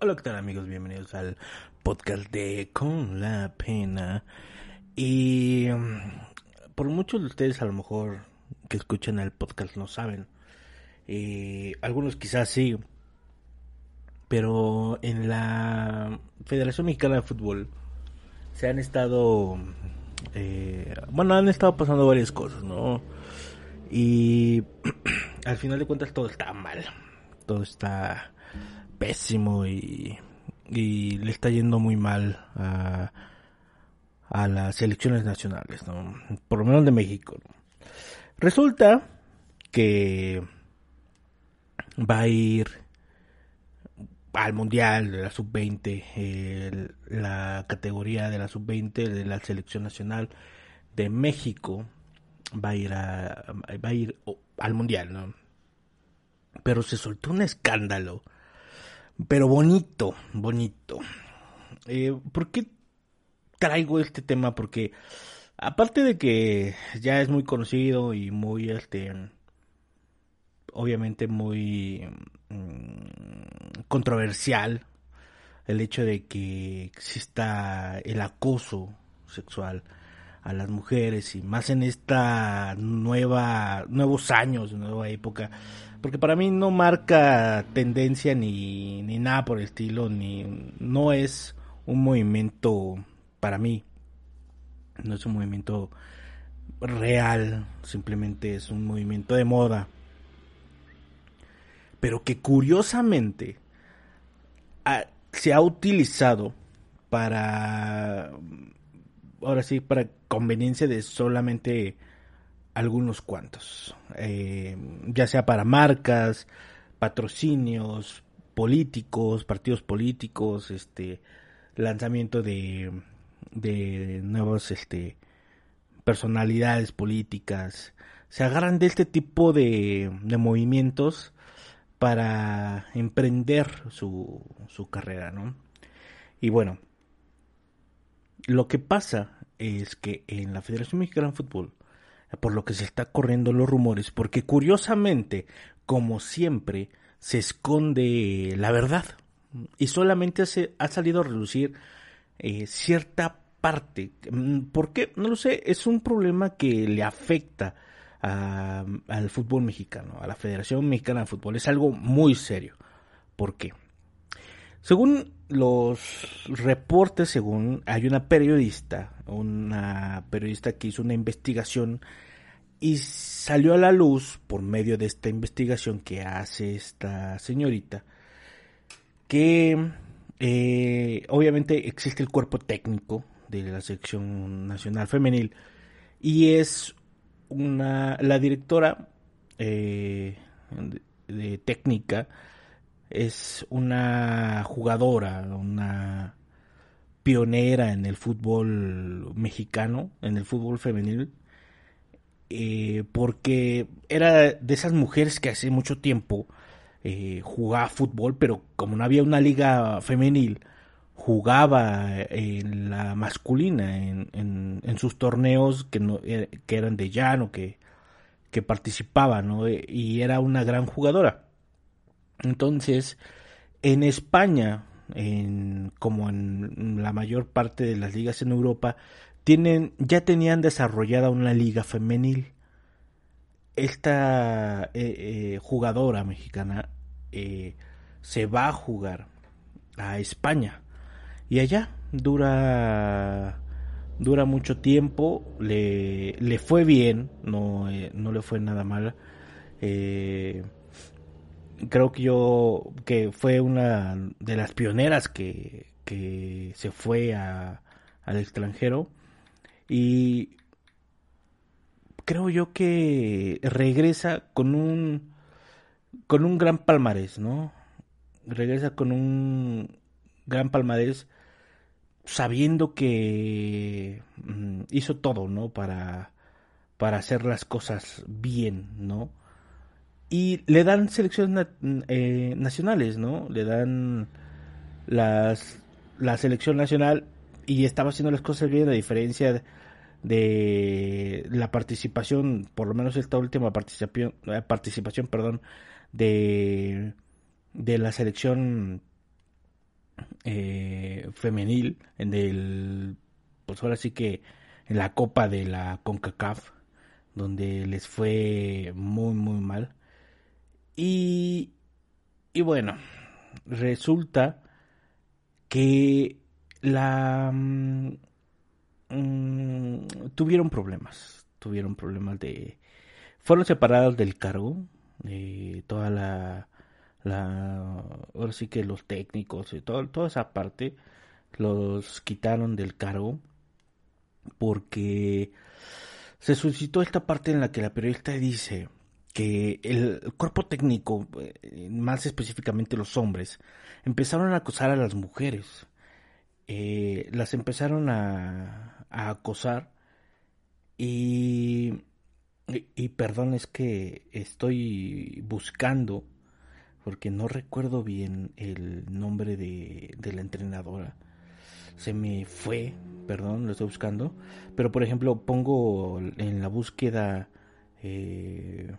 Hola, ¿qué tal amigos? Bienvenidos al podcast de Con la Pena. Y mm, por muchos de ustedes a lo mejor que escuchan el podcast no saben. Y algunos quizás sí. Pero en la Federación Mexicana de Fútbol se han estado... Eh, bueno, han estado pasando varias cosas, ¿no? Y al final de cuentas todo está mal. Todo está pésimo y, le está yendo muy mal a, las elecciones nacionales. Por lo menos de México. Resulta que va a ir al Mundial de la Sub-20, la categoría de la Sub-20 de la Selección Nacional de México va a ir a, ir al Mundial. Pero se soltó un escándalo pero bonito, bonito. Eh, ¿Por qué traigo este tema? Porque aparte de que ya es muy conocido y muy, este, obviamente muy mm, controversial el hecho de que exista el acoso sexual a las mujeres y más en esta nueva nuevos años, nueva época porque para mí no marca tendencia ni, ni nada por el estilo, ni no es un movimiento para mí, no es un movimiento real, simplemente es un movimiento de moda, pero que curiosamente se ha utilizado para, ahora sí, para conveniencia de solamente algunos cuantos, eh, ya sea para marcas, patrocinios, políticos, partidos políticos, este, lanzamiento de, de nuevas, este, personalidades políticas, se agarran de este tipo de, de movimientos para emprender su, su carrera, ¿no? Y bueno, lo que pasa es que en la Federación Mexicana de Fútbol por lo que se está corriendo los rumores, porque curiosamente, como siempre, se esconde la verdad y solamente se ha salido a reducir eh, cierta parte. Mm, ¿Por qué? No lo sé, es un problema que le afecta al fútbol mexicano, a la Federación Mexicana de Fútbol. Es algo muy serio. ¿Por qué? Según los reportes, según hay una periodista, una periodista que hizo una investigación y salió a la luz por medio de esta investigación que hace esta señorita que eh, obviamente existe el cuerpo técnico de la selección nacional femenil y es una la directora eh, de técnica es una jugadora, una pionera en el fútbol mexicano, en el fútbol femenil, eh, porque era de esas mujeres que hace mucho tiempo eh, jugaba fútbol, pero como no había una liga femenil, jugaba en la masculina, en, en, sus torneos que, no, eh, que eran de llano, que, que participaba, ¿no? Y era una gran jugadora. Entonces, en España, en, como en la mayor parte de las ligas en Europa, tienen, ya tenían desarrollada una liga femenil. Esta eh, eh, jugadora mexicana eh, se va a jugar a España y allá dura dura mucho tiempo le, le fue bien no, no le fue nada mal eh, creo que yo que fue una de las pioneras que, que se fue a, al extranjero y creo yo que regresa con un con un gran palmarés, ¿no? Regresa con un gran palmarés sabiendo que mm, hizo todo, ¿no? Para para hacer las cosas bien, ¿no? Y le dan selecciones eh, nacionales, ¿no? Le dan las, la selección nacional y estaba haciendo las cosas bien a diferencia de, la participación, por lo menos esta última participación, eh, participación perdón, de, de la selección eh, femenil en el pues ahora sí que en la copa de la CONCACAF donde les fue muy muy mal y y bueno resulta que la mm, mm, tuvieron problemas tuvieron problemas de fueron separadas del cargo toda la la ahora sí que los técnicos y todo, toda esa parte los quitaron del cargo porque se suscitó esta parte en la que la periodista dice que el cuerpo técnico, eh, más específicamente los hombres, empezaron a acosar a las mujeres. Eh, las empezaron a, a acosar y, y, perdón, es que estoy buscando, porque no recuerdo bien el nombre de, de la entrenadora. Se me fue, perdón, lo estoy buscando. Pero por ejemplo, pongo en la búsqueda eh,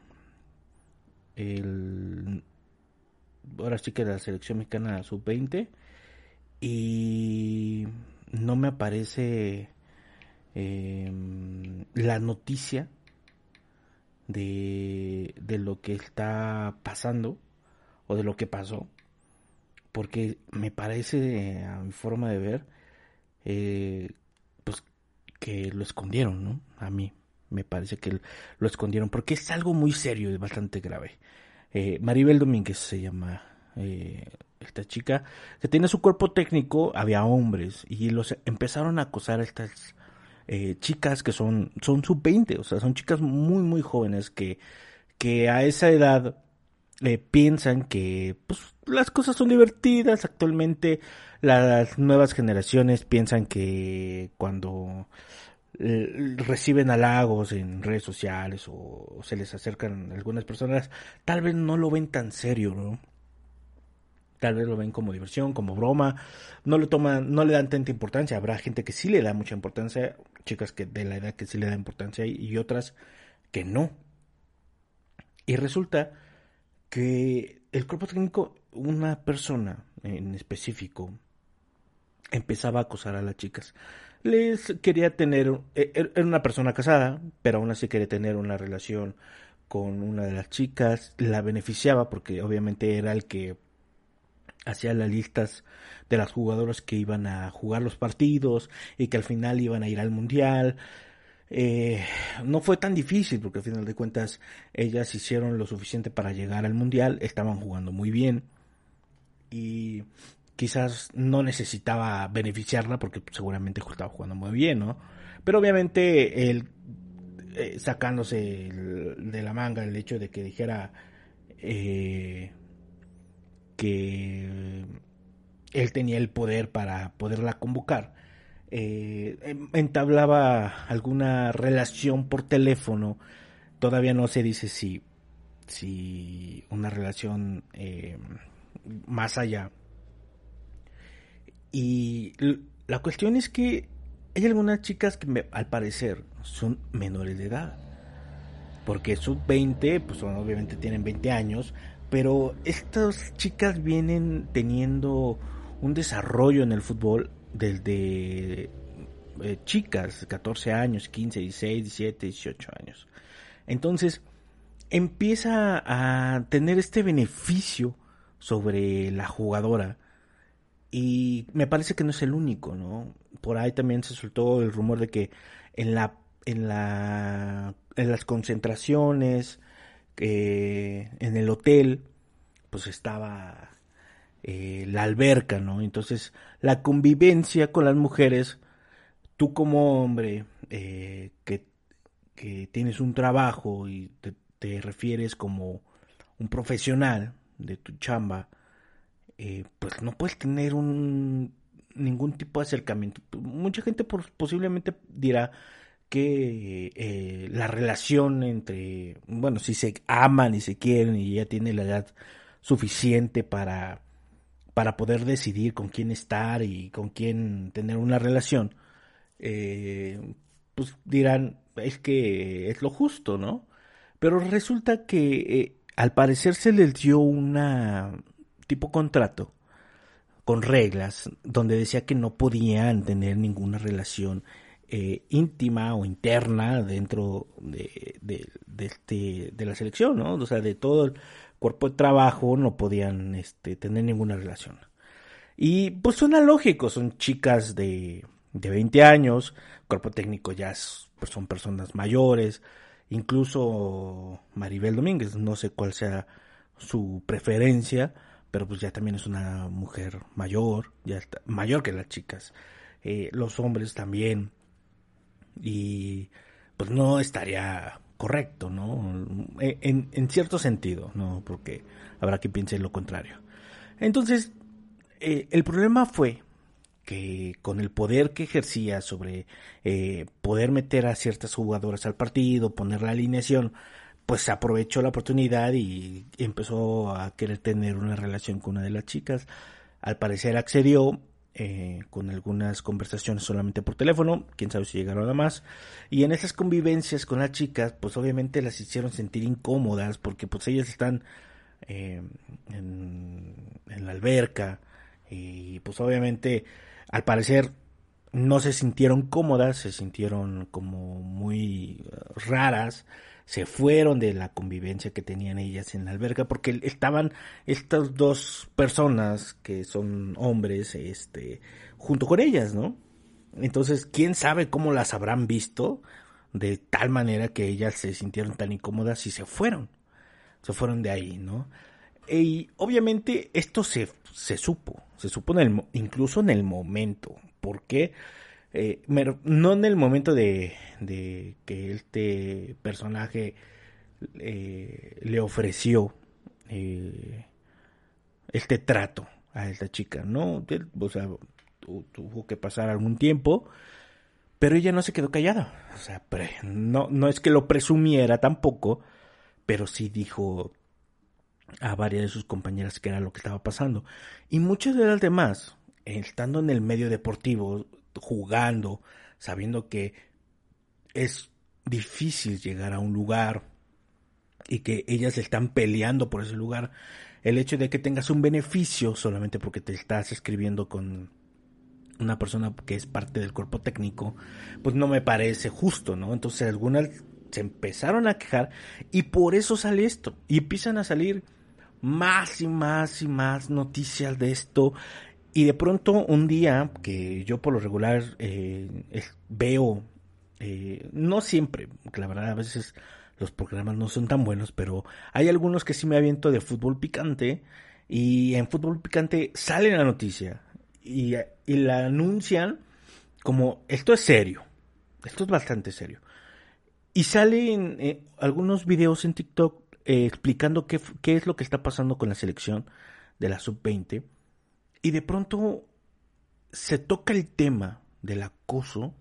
el, ahora sí que la selección mexicana sub-20 y no me aparece eh, la noticia de, de lo que está pasando o de lo que pasó porque me parece a mi forma de ver eh, pues que lo escondieron no a mí me parece que lo escondieron porque es algo muy serio y bastante grave. Eh, Maribel Domínguez se llama eh, esta chica. Que tiene su cuerpo técnico había hombres y los empezaron a acosar a estas eh, chicas que son son sub 20 o sea son chicas muy muy jóvenes que que a esa edad piensan que pues las cosas son divertidas. Actualmente las nuevas generaciones piensan que cuando eh, reciben halagos en redes sociales o, se les acercan algunas personas, tal vez no lo ven tan serio, ¿no? Tal vez lo ven como diversión, como broma, no le toman, no le dan tanta importancia. Habrá gente que sí le da mucha importancia, chicas que de la edad que sí le da importancia y otras que no. Y resulta que el cuerpo técnico, una persona en específico, empezaba a acosar a las chicas les quería tener, e, e, era una persona casada, pero aún así quería tener una relación con una de las chicas, la beneficiaba porque obviamente era el que hacía las listas de las jugadoras que iban a jugar los partidos y que al final iban a ir al mundial. Eh, no fue tan difícil porque al final de cuentas ellas hicieron lo suficiente para llegar al mundial, estaban jugando muy bien y quizás no necesitaba beneficiarla porque seguramente estaba jugando muy bien, ¿no? Pero obviamente él eh, sacándose de la manga el hecho de que dijera eh, que él tenía el poder para poderla convocar, eh, entablaba alguna relación por teléfono, todavía no se dice si, si una relación más allá y la cuestión es que hay algunas chicas que al parecer son menores de edad. Porque sub 20, pues obviamente tienen 20 años, pero estas chicas vienen teniendo un desarrollo en el fútbol desde eh, chicas, 14 años, 15, 16, 17, 18 años. Entonces, empieza a tener este beneficio sobre la jugadora y me parece que no es el único, ¿no? Por ahí también se soltó el rumor de que en la en la en las concentraciones eh, en el hotel pues estaba eh, la alberca, ¿no? Entonces la convivencia con las mujeres, tú como hombre eh, que, que, tienes un trabajo y te, te refieres como un profesional de tu chamba, eh, pues no puedes tener un ningún tipo de acercamiento. Mucha gente posiblemente dirá que eh, la relación entre, bueno, si se aman y se quieren y ya tiene la edad suficiente para, para poder decidir con quién estar y con quién tener una relación, eh, pues dirán, es que es lo justo, ¿no? Pero resulta que al parecer se les dio una, tipo contrato con reglas donde decía que no podían tener ninguna relación eh, íntima o interna dentro de, de, este, de la selección, ¿no? O sea, de todo el cuerpo de trabajo no podían este, tener ninguna relación. Y pues suena lógico, son chicas de, de 20 años, cuerpo técnico ya pues son personas mayores, incluso Maribel Domínguez, no sé cuál sea su preferencia, pero pues ya también es una mujer mayor, ya está, mayor que las chicas. Eh, los hombres también. Y pues no estaría correcto, ¿no? Eh, en, cierto sentido, ¿no? Porque habrá que piense lo contrario. Entonces, eh, el problema fue que con el poder que ejercía sobre poder meter a ciertas jugadoras al partido, poner la alineación, pues aprovechó la oportunidad y empezó a querer tener una relación con una de las chicas. Al parecer accedió eh, con algunas conversaciones solamente por teléfono, quién sabe si llegaron a más. Y en esas convivencias con las chicas, pues obviamente las hicieron sentir incómodas porque pues ellas están eh, en, en la alberca y pues obviamente al parecer no se sintieron cómodas, se sintieron como muy raras se fueron de la convivencia que tenían ellas en la alberca porque estaban estas dos personas que son hombres este junto con ellas, ¿no? Entonces, quién sabe cómo las habrán visto de tal manera que ellas se sintieron tan incómodas y se fueron. Se fueron de ahí, ¿no? Y obviamente esto se, se supo, se supo en el, incluso en el momento. ¿Por qué? Eh, no en el momento de, que este personaje eh, le ofreció eh, este trato a esta chica, ¿no? O sea, tuvo que pasar algún tiempo, pero ella no se quedó callada. O sea, no, no es que lo presumiera tampoco, pero sí dijo a varias de sus compañeras que era lo que estaba pasando. Y muchas de las demás, estando en el medio deportivo, jugando, sabiendo que es difícil llegar a un lugar y que ellas están peleando por ese lugar, el hecho de que tengas un beneficio solamente porque te estás escribiendo con una persona que es parte del cuerpo técnico, pues no me parece justo, ¿no? Entonces algunas se empezaron a quejar y por eso sale esto y empiezan a salir más y más y más noticias de esto y de pronto un día que yo por lo regular eh, veo, eh, no siempre, la verdad a veces los programas no son tan buenos, pero hay algunos que sí me aviento de fútbol picante y en fútbol picante sale la noticia y, la anuncian como esto es serio, esto es bastante serio. Y salen eh, algunos videos en TikTok explicando qué, qué es lo que está pasando con la selección de la sub-20 y de pronto se toca el tema del acoso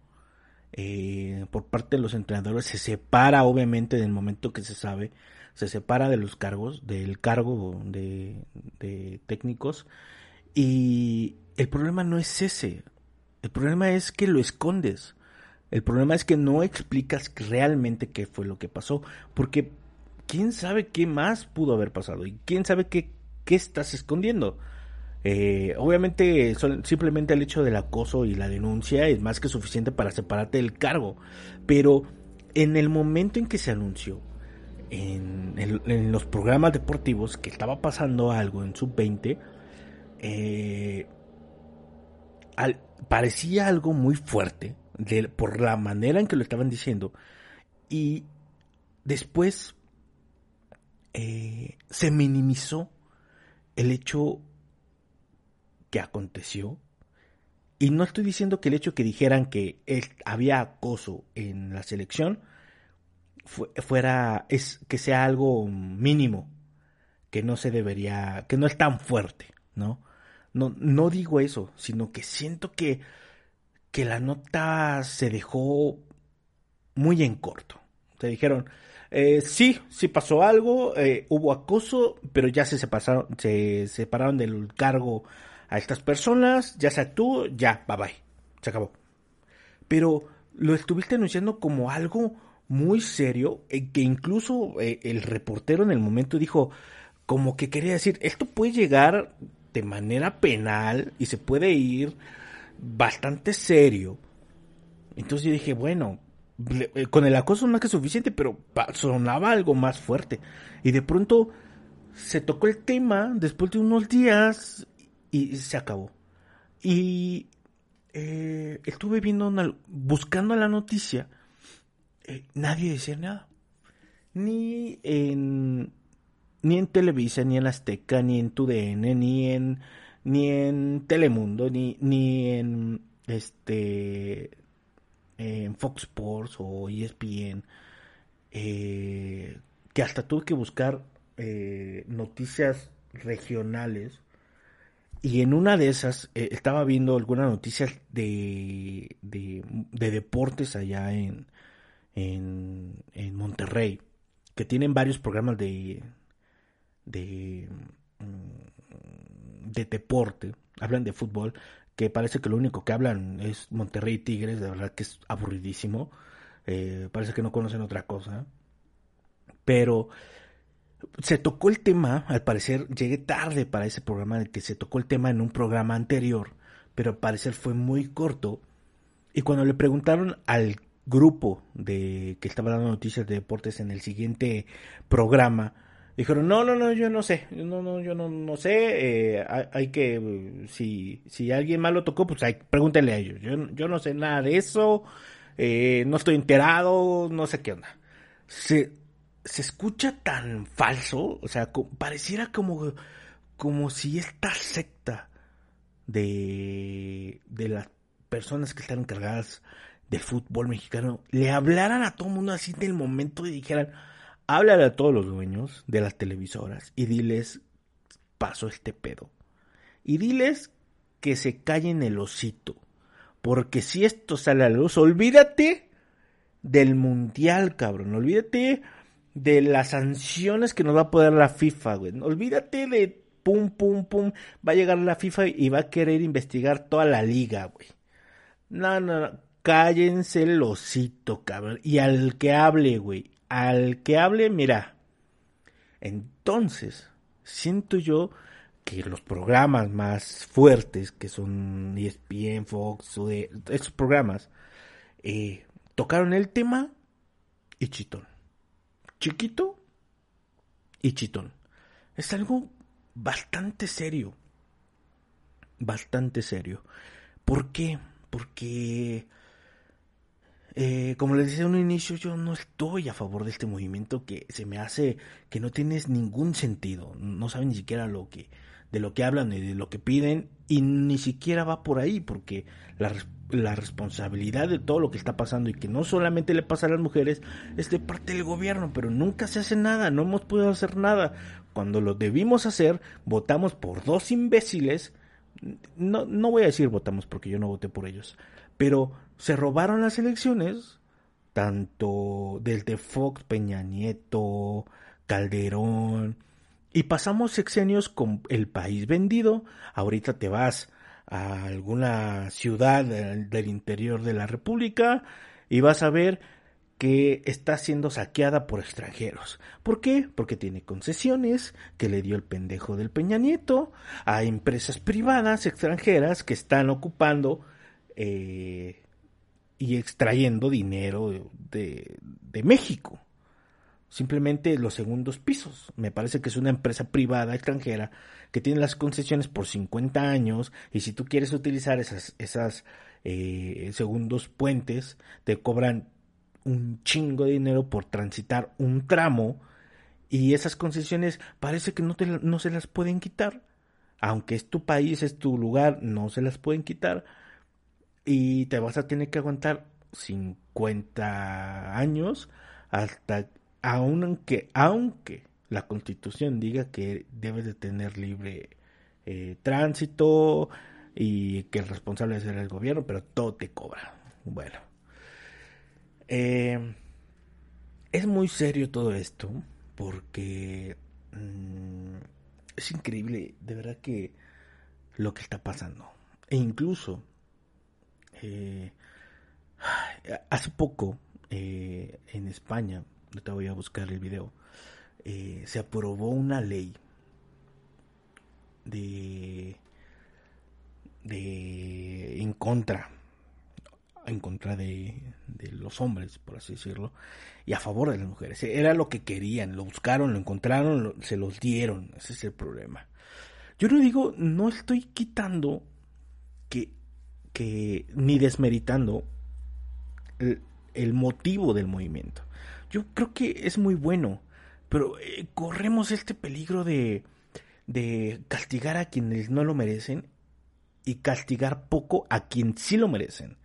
eh, por parte de los entrenadores, se separa obviamente del momento que se sabe, se separa de los cargos, del cargo de, de técnicos y el problema no es ese, el problema es que lo escondes. El problema es que no explicas realmente qué fue lo que pasó, porque quién sabe qué más pudo haber pasado y quién sabe qué, qué estás escondiendo. Eh, obviamente simplemente el hecho del acoso y la denuncia es más que suficiente para separarte del cargo, pero en el momento en que se anunció en, los programas deportivos que estaba pasando algo en sub-20, eh, parecía algo muy fuerte por la manera en que lo estaban diciendo. Y después eh, se minimizó el hecho que aconteció. Y no estoy diciendo que el hecho que dijeran que había acoso en la selección fuera es que sea algo mínimo, que no se debería, que no es tan fuerte, ¿no? No, no digo eso, sino que siento que, que la nota se dejó muy en corto. Se dijeron, eh, sí, sí pasó algo, eh, hubo acoso, pero ya se, se separaron del cargo a estas personas, ya sea tú, ya, bye bye, se acabó. Pero lo estuviste anunciando como algo muy serio, eh, que incluso eh, el reportero en el momento dijo, como que quería decir, esto puede llegar de manera penal y se puede ir bastante serio. Entonces yo dije, bueno, eh, con el acoso no es que suficiente, pero sonaba algo más fuerte. Y de pronto se tocó el tema después de unos días y se acabó. Y eh, estuve viendo, buscando la noticia, eh, nadie decía nada. Ni en, ni en Televisa, ni en Azteca, ni en TUDN, ni en, ni en Telemundo, ni, ni en este en Fox Sports o ESPN, eh, que hasta tuve que buscar noticias regionales y en una de esas eh, estaba viendo algunas noticias de, de, deportes allá en, en, en, Monterrey, que tienen varios programas de, de, mm, de deporte, hablan de fútbol, que parece que lo único que hablan es Monterrey Tigres, de verdad que es aburridísimo, eh, parece que no conocen otra cosa, pero se tocó el tema, al parecer llegué tarde para ese programa, de que se tocó el tema en un programa anterior, pero al parecer fue muy corto. Y cuando le preguntaron al grupo de que estaba dando noticias de deportes en el siguiente programa, dijeron, no, no, no, yo no sé, no, no, yo no, no sé, eh, hay, que, si, si alguien más lo tocó, pues hay, pregúntenle a ellos, yo, yo no sé nada de eso, eh, no estoy enterado, no sé qué onda. Se, se escucha tan falso, o sea, pareciera como, como si esta secta de, de las personas que están encargadas del fútbol mexicano le hablaran a todo el mundo así del momento y dijeran, háblale a todos los dueños de las televisoras y diles, paso este pedo. Y diles que se callen el osito. Porque si esto sale a la luz, olvídate del mundial, cabrón. Olvídate de las sanciones que nos va a poder la FIFA, güey. Olvídate de pum, pum, pum. Va a llegar la FIFA y va a querer investigar toda la liga, güey. No, no, no. Cállense el osito, cabrón. Y al que hable, güey. Al que hable, mira. Entonces, siento yo que los programas más fuertes, que son ESPN, Fox, o de estos programas, eh, tocaron el tema y chitón chiquito y chitón. Es algo bastante serio. Bastante serio. ¿Por qué? Porque, eh, como les decía en un inicio, yo no estoy a favor de este movimiento que se me hace que no tiene ningún sentido. No saben ni siquiera lo que, de lo que hablan y de lo que piden y ni siquiera va por ahí porque la, la responsabilidad de todo lo que está pasando y que no solamente le pasa a las mujeres es de parte del gobierno, pero nunca se hace nada, no hemos podido hacer nada. Cuando lo debimos hacer, votamos por dos imbéciles, no, no voy a decir votamos porque yo no voté por ellos, pero se robaron las elecciones, tanto desde Fox, Peña Nieto, Calderón, y pasamos sexenios con el país vendido, ahorita te vas a alguna ciudad del interior de la República y vas a ver que está siendo saqueada por extranjeros. ¿Por qué? Porque tiene concesiones que le dio el pendejo del Peña Nieto a empresas privadas extranjeras que están ocupando eh, y extrayendo dinero de, de México simplemente los segundos pisos. Me parece que es una empresa privada extranjera que tiene las concesiones por 50 años y si tú quieres utilizar esas, esas eh, segundos puentes, te cobran un chingo de dinero por transitar un tramo y esas concesiones parece que no, te, no se las pueden quitar. Aunque es tu país, es tu lugar, no se las pueden quitar. Y te vas a tener que aguantar 50 años hasta aunque, aunque la constitución diga que debes de tener libre eh, tránsito y que el responsable es el gobierno, pero todo te cobra. Bueno, eh, es muy serio todo esto porque mm, es increíble, de verdad que lo que está pasando. E incluso, eh, hace poco, en España, te voy a buscar el video, eh, se aprobó una ley de, de en contra, en contra de, de los hombres, por así decirlo, y a favor de las mujeres. Era lo que querían, lo buscaron, lo encontraron, se los dieron. Ese es el problema. Yo no digo, no estoy quitando que, que ni desmeritando el, motivo del movimiento. Yo creo que es muy bueno, pero eh, corremos este peligro de, castigar a quienes no lo merecen y castigar poco a quien sí lo merecen.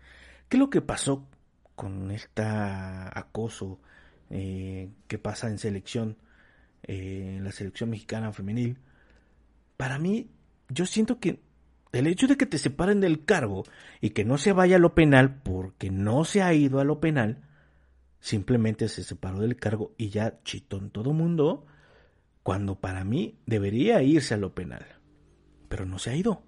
¿Qué es lo que pasó con este acoso eh, que pasa en selección, eh, en la selección mexicana femenil, para mí, yo siento que el hecho de que te separen del cargo y que no se vaya a lo penal porque no se ha ido a lo penal, simplemente se separó del cargo y ya chitó en todo mundo, cuando para mí debería irse a lo penal. Pero no se ha ido.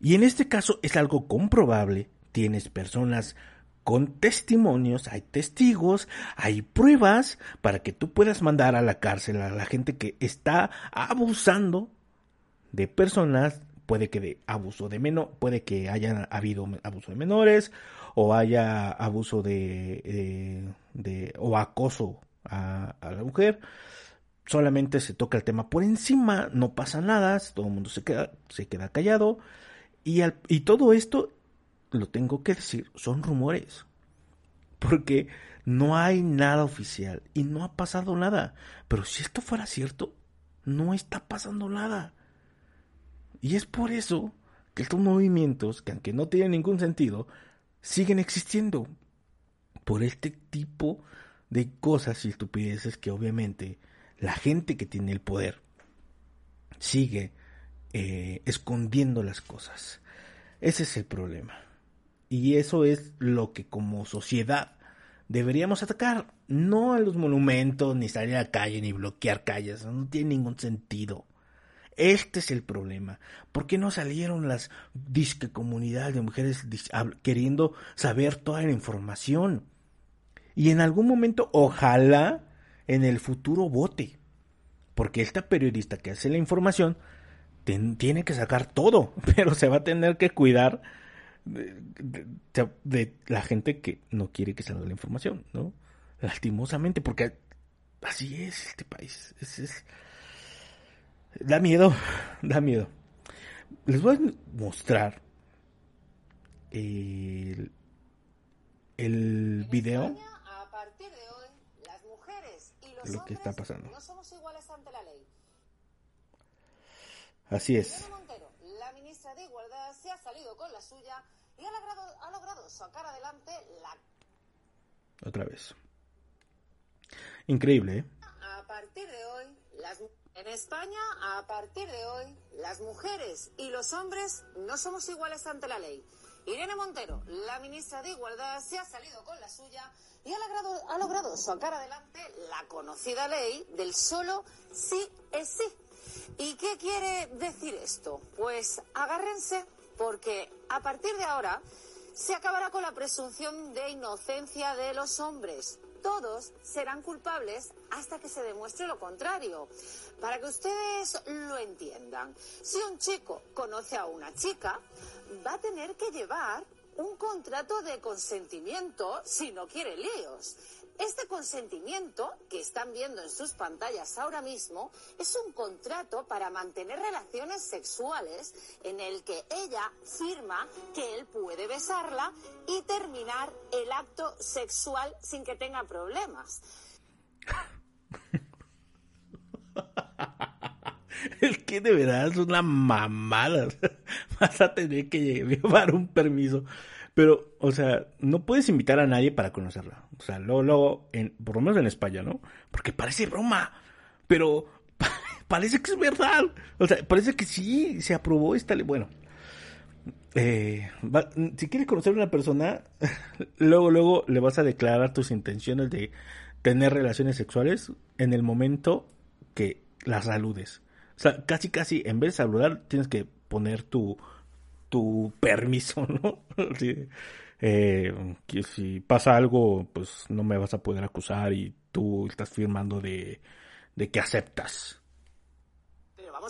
Y en este caso es algo comprobable, tienes personas con testimonios, hay testigos, hay pruebas para que tú puedas mandar a la cárcel a la gente que está abusando de personas, puede que de abuso de menor, puede que haya habido abuso de menores o haya abuso de, de, o acoso a, la mujer. Solamente se toca el tema por encima, no pasa nada, todo el mundo se queda, se queda callado y, y todo esto lo tengo que decir, son rumores. Porque no hay nada oficial y no ha pasado nada. Pero si esto fuera cierto, no está pasando nada. Y es por eso que estos movimientos, que aunque no tienen ningún sentido, siguen existiendo. Por este tipo de cosas y estupideces que obviamente la gente que tiene el poder sigue eh, escondiendo las cosas. Ese es el problema. Y eso es lo que como sociedad deberíamos atacar. No a los monumentos, ni salir a la calle, ni bloquear calles. No tiene ningún sentido. Este es el problema. ¿Por qué no salieron las disque comunidades de mujeres queriendo saber toda la información? Y en algún momento, ojalá en el futuro vote. Porque esta periodista que hace la información tiene que sacar todo, pero se va a tener que cuidar de, la gente que no quiere que salga la información, ¿no? Lastimosamente, porque así es este país. Es, da miedo, da miedo. Les voy a mostrar el, el video. de mujeres lo que está pasando. no somos iguales ante la ley. Así es de Igualdad se ha salido con la suya y ha logrado, ha logrado sacar adelante la... Otra vez. Increíble, ¿eh? A partir de hoy, las... en España, a partir de hoy, las mujeres y los hombres no somos iguales ante la ley. Irene Montero, la ministra de Igualdad, se ha salido con la suya y ha logrado, sacar adelante la conocida ley del solo sí es sí ¿Y qué quiere decir esto? Pues agárrense porque a partir de ahora se acabará con la presunción de inocencia de los hombres. Todos serán culpables hasta que se demuestre lo contrario. Para que ustedes lo entiendan, si un chico conoce a una chica, va a tener que llevar un contrato de consentimiento si no quiere líos. Este consentimiento que están viendo en sus pantallas ahora mismo es un contrato para mantener relaciones sexuales en el que ella firma que él puede besarla y terminar el acto sexual sin que tenga problemas. Es que de verdad es una mamada. Vas a tener que llevar un permiso pero, o sea, no puedes invitar a nadie para conocerla. O sea, luego, luego en, por lo menos en España, ¿no? Porque parece broma, pero parece que es verdad. O sea, parece que sí se aprobó esta ley. Bueno, eh, si quieres conocer a una persona, luego, luego le vas a declarar tus intenciones de tener relaciones sexuales en el momento que las saludes. Casi, casi, en vez de saludar, tienes que poner tu tu permiso, ¿no? Eh, que si pasa algo, pues no me vas a poder acusar y tú estás firmando de, de que aceptas.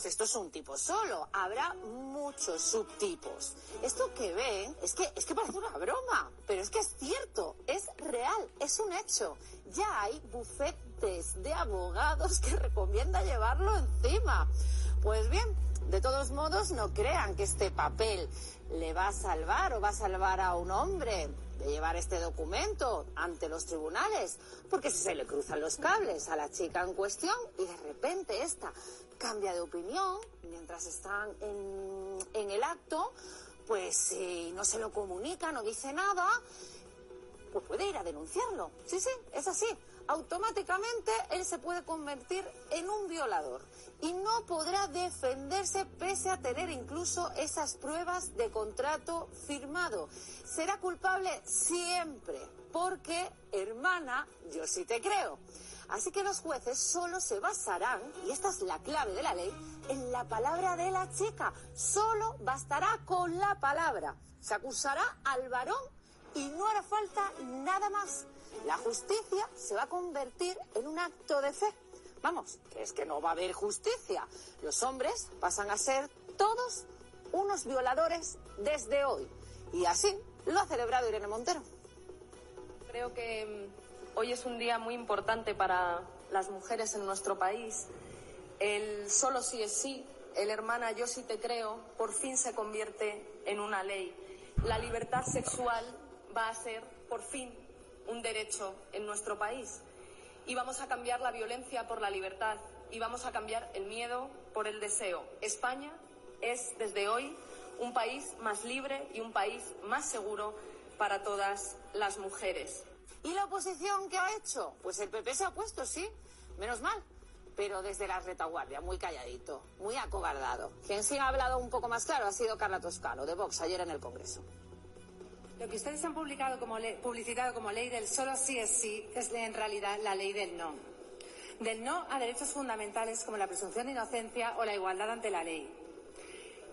Esto es un tipo solo. Habrá muchos subtipos. Esto que ven es que, es que parece una broma, pero es que es cierto, es real, es un hecho. Ya hay bufetes de abogados que recomienda llevarlo encima. Pues bien, de todos modos, no crean que este papel le va a salvar o va a salvar a un hombre de llevar este documento ante los tribunales, porque si se le cruzan los cables a la chica en cuestión y de repente esta cambia de opinión mientras están en, en el acto, pues si no se lo comunica, no dice nada, pues puede ir a denunciarlo. Sí, sí, es así. Automáticamente él se puede convertir en un violador y no podrá defenderse pese a tener incluso esas pruebas de contrato firmado. Será culpable siempre, porque, hermana, yo sí te creo. Así que los jueces solo se basarán, y esta es la clave de la ley, en la palabra de la chica. Solo bastará con la palabra. Se acusará al varón y no hará falta nada más. La justicia se va a convertir en un acto de fe. Vamos, es que no va a haber justicia. Los hombres pasan a ser todos unos violadores desde hoy. Y así lo ha celebrado Irene Montero. Creo que mm, hoy es un día muy importante para las mujeres en nuestro país. El solo sí es sí, el hermana yo sí te creo, por fin se convierte en una ley. La libertad sexual va a ser, por fin, un derecho en nuestro país y vamos a cambiar la violencia por la libertad y vamos a cambiar el miedo por el deseo. España es desde hoy un país más libre y un país más seguro para todas las mujeres. ¿Y la oposición qué ha hecho? Pues el PP se ha puesto, sí, menos mal, pero desde la retaguardia, muy calladito, muy acobardado. Quien sí ha hablado un poco más claro ha sido Carla Toscano, de Vox, ayer en el Congreso. Lo que ustedes han publicado como publicitado como ley del solo sí es sí es en realidad la ley del no. Del no a derechos fundamentales como la presunción de inocencia o la igualdad ante la ley.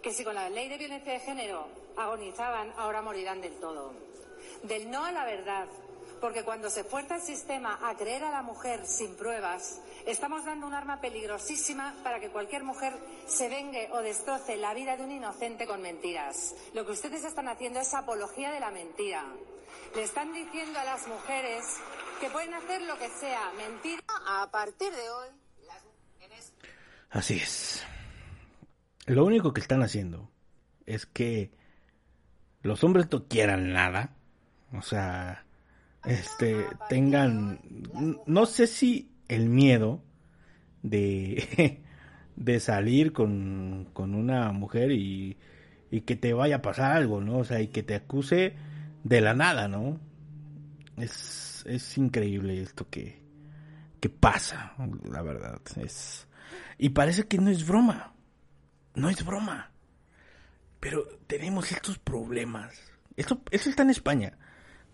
Que si con la ley de violencia de género agonizaban, ahora morirán del todo. Del no a la verdad, porque cuando se fuerza el sistema a creer a la mujer sin pruebas, estamos dando un arma peligrosísima para que cualquier mujer se vengue o destroce la vida de un inocente con mentiras. Lo que ustedes están haciendo es apología de la mentira. Le están diciendo a las mujeres que pueden hacer lo que sea, mentira. A partir de hoy, las mujeres... Así es. Lo único que están haciendo es que los hombres no quieran nada. O sea, este, tengan, no sé si el miedo de, de salir con, con una mujer y, y que te vaya a pasar algo, ¿no? O sea, y que te acuse de la nada, ¿no? Es, es increíble esto que, que pasa, la verdad. Es, y parece que no es broma. No es broma. Pero tenemos estos problemas. Esto, eso está en España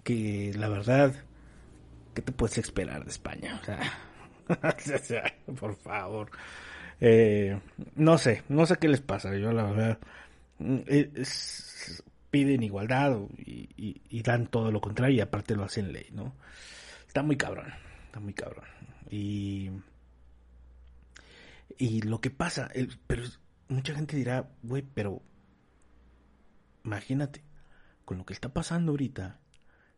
que la verdad, ¿qué te puedes esperar de España? O sea, por favor. Eh, no sé, no sé qué les pasa. Yo la verdad, mm, piden igualdad y, dan todo lo contrario y aparte lo hacen ley, ¿no? Está muy cabrón, está muy cabrón. Y, y lo que pasa, pero mucha gente dirá, güey, pero imagínate, con lo que está pasando ahorita,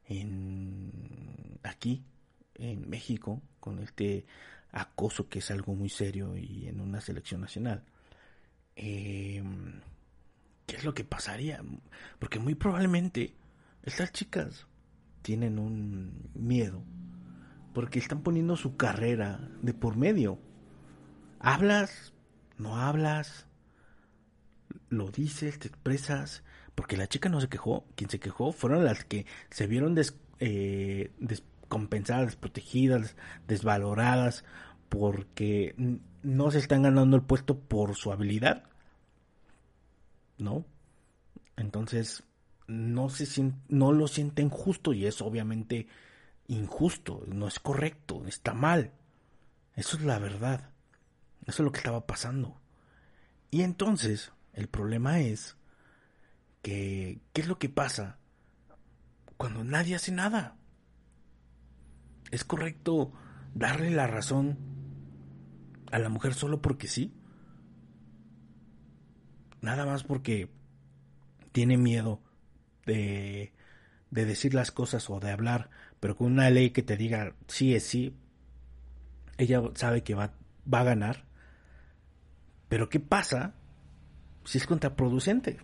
en aquí en México con este acoso que es algo muy serio y en una selección nacional. Em, ¿Qué es lo que pasaría? Porque muy probablemente estas chicas tienen un miedo porque están poniendo su carrera de por medio. ¿Hablas? ¿No hablas? ¿Lo dices? ¿Te expresas? Porque la chica no se quejó, quien se quejó fueron las que se vieron eh, descompensadas, desprotegidas, desvaloradas, porque no se están ganando el puesto por su habilidad. ¿No? Entonces, no, se no lo sienten justo y es obviamente injusto, no es correcto, está mal. Eso es la verdad. Eso es lo que estaba pasando. Y entonces, el problema es ¿qué es lo que pasa cuando nadie hace nada? ¿Es correcto darle la razón a la mujer solo porque sí? nada más porque tiene miedo de, de decir las cosas o de hablar, pero con una ley que te diga sí es sí, ella sabe que va, va a ganar. Pero ¿qué pasa si es contraproducente?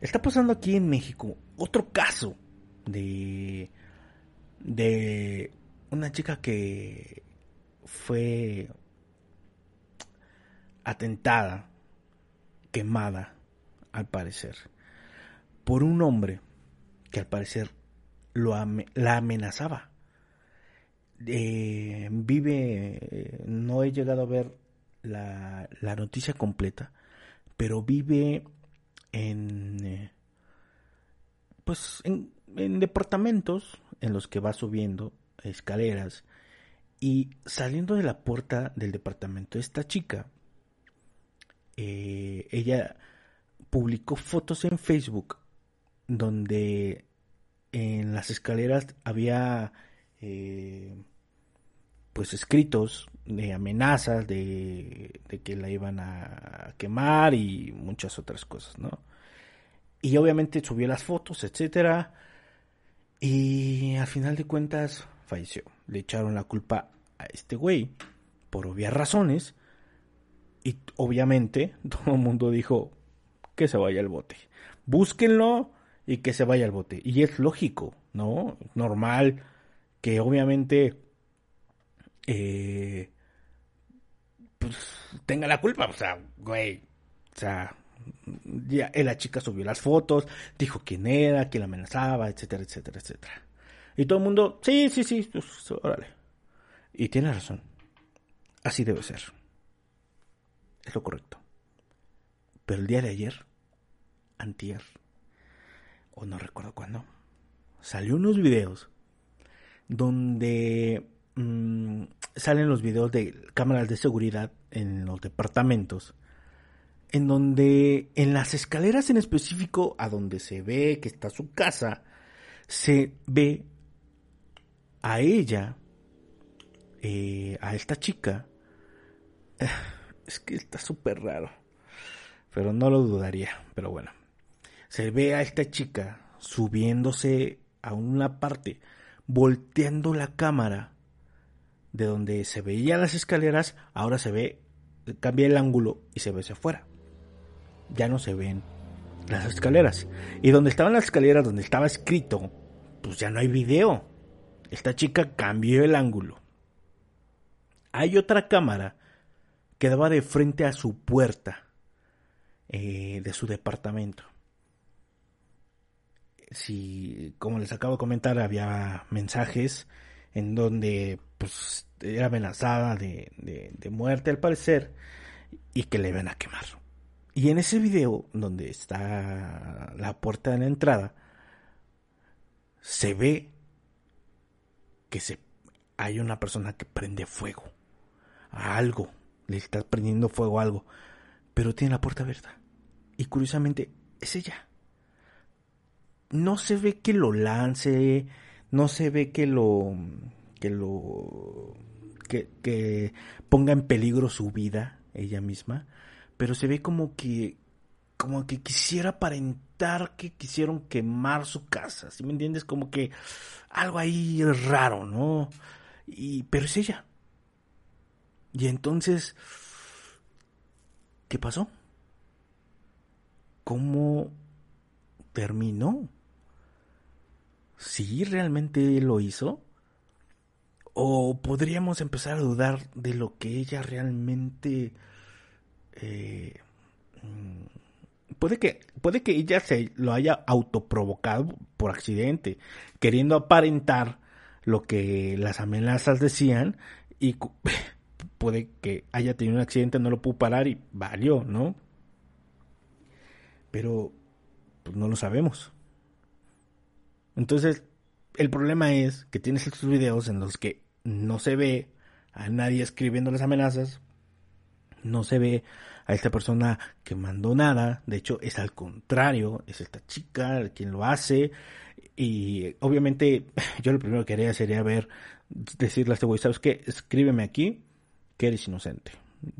Está pasando aquí en México otro caso de, de una chica que fue atentada, quemada, al parecer, por un hombre que al parecer lo la amenazaba. Eh, vive, no he llegado a ver la, la noticia completa, pero vive en, eh, pues, en, en departamentos en los que va subiendo escaleras y saliendo de la puerta del departamento, esta chica, eh, ella publicó fotos en Facebook donde en las escaleras había eh, pues escritos de amenazas de, de, que la iban a quemar y muchas otras cosas, ¿no? Y obviamente subió las fotos, etcétera, y al final de cuentas falleció. Le echaron la culpa a este güey por obvias razones. Y obviamente todo el mundo dijo que se vaya al bote. Búsquenlo y que se vaya al bote. Y es lógico, ¿no? Normal que obviamente eh, pues, tenga la culpa. O sea, güey. O sea, ya la chica subió las fotos, dijo quién era, quién la amenazaba, etcétera, etcétera, etcétera. Y todo el mundo, sí, sí, sí, pues, órale. Y tiene razón. Así debe ser. Es lo correcto. Pero el día de ayer, antier, o no recuerdo cuándo, salió unos videos donde mmm, salen los videos de cámaras de seguridad en los departamentos en donde en las escaleras en específico a donde se ve que está su casa, se ve a ella, eh, a esta chica, es que está súper raro, pero no lo dudaría, pero bueno, se ve a esta chica subiéndose a una parte, volteando la cámara de donde se veían las escaleras, ahora se ve, cambia el ángulo y se ve hacia afuera ya no se ven las escaleras. Y donde estaban las escaleras, donde estaba escrito, pues ya no hay video. Esta chica cambió el ángulo. Hay otra cámara que daba de frente a su puerta eh, de su departamento. Si, como les acabo de comentar, había mensajes en donde pues era amenazada de, de, muerte al parecer y que le iban a quemar. Y en ese video, donde está la puerta de la entrada, se ve que se, hay una persona que prende fuego a algo, le está prendiendo fuego a algo, pero tiene la puerta abierta. Y curiosamente es ella. No se ve que lo lance, no se ve que lo que lo que, que ponga en peligro su vida ella misma, pero se ve como que como que quisiera aparentar que quisieron quemar su casa, ¿sí me entiendes? Como que algo ahí raro, ¿no? Y pero es ella. Y entonces ¿qué pasó? ¿Cómo terminó? ¿Sí realmente lo hizo? ¿O podríamos empezar a dudar de lo que ella realmente eh, mm, puede que puede que ella se lo haya autoprovocado por accidente, queriendo aparentar lo que las amenazas decían y puede que haya tenido un accidente, no lo pudo parar y valió, ¿no? Pero pues no lo sabemos. Entonces, el problema es que tienes estos videos en los que no se ve a nadie escribiendo las amenazas, no se ve a esta persona que mandó nada, de hecho es al contrario, es esta chica quien lo hace y obviamente yo lo primero que haría sería ver, decirle a este güey, ¿sabes qué? Escríbeme aquí que eres inocente,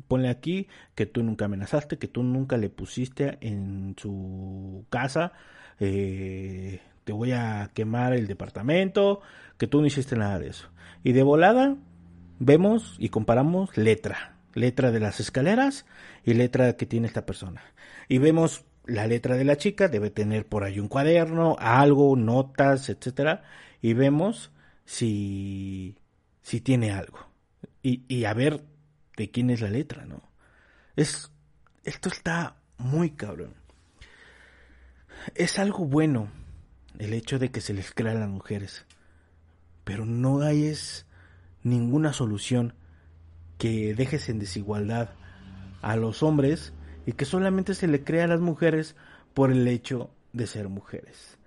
Ponle aquí que tú nunca amenazaste, que tú nunca le pusiste en su casa, eh, te voy a quemar el departamento, que tú no hiciste nada de eso. Y de volada vemos y comparamos letra, letra de las escaleras y letra que tiene esta persona. Y vemos la letra de la chica, debe tener por ahí un cuaderno, algo, notas, etcétera, y vemos si, si tiene algo. Y, y a ver de quién es la letra, ¿no? Es, esto está muy cabrón. Es algo bueno el hecho de que se les crea a las mujeres, pero no hay es ninguna solución que dejes en desigualdad a los hombres y que solamente se le crea a las mujeres por el hecho de ser mujeres.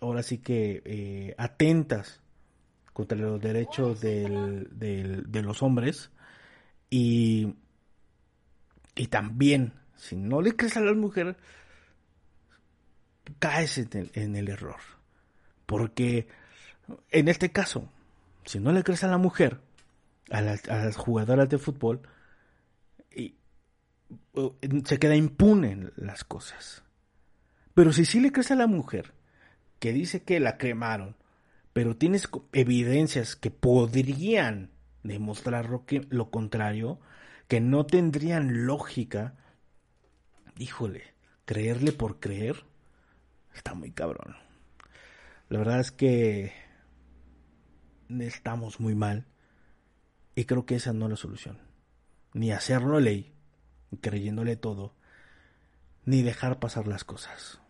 Ahora sí que eh, atentas contra los derechos del, de los hombres y, y también, si no le crees a las mujeres, caes en el, error. Porque en este caso, si no le crees a la mujer, a las, jugadoras de fútbol, y, se queda impune las cosas. Pero si sí le crees a la mujer, que dice que la cremaron, pero tienes evidencias que podrían demostrar lo, lo contrario, que no tendrían lógica, híjole, creerle por creer, está muy cabrón. La verdad es que estamos muy mal y creo que esa no es la solución. Ni hacerlo ley, creyéndole todo, ni dejar pasar las cosas.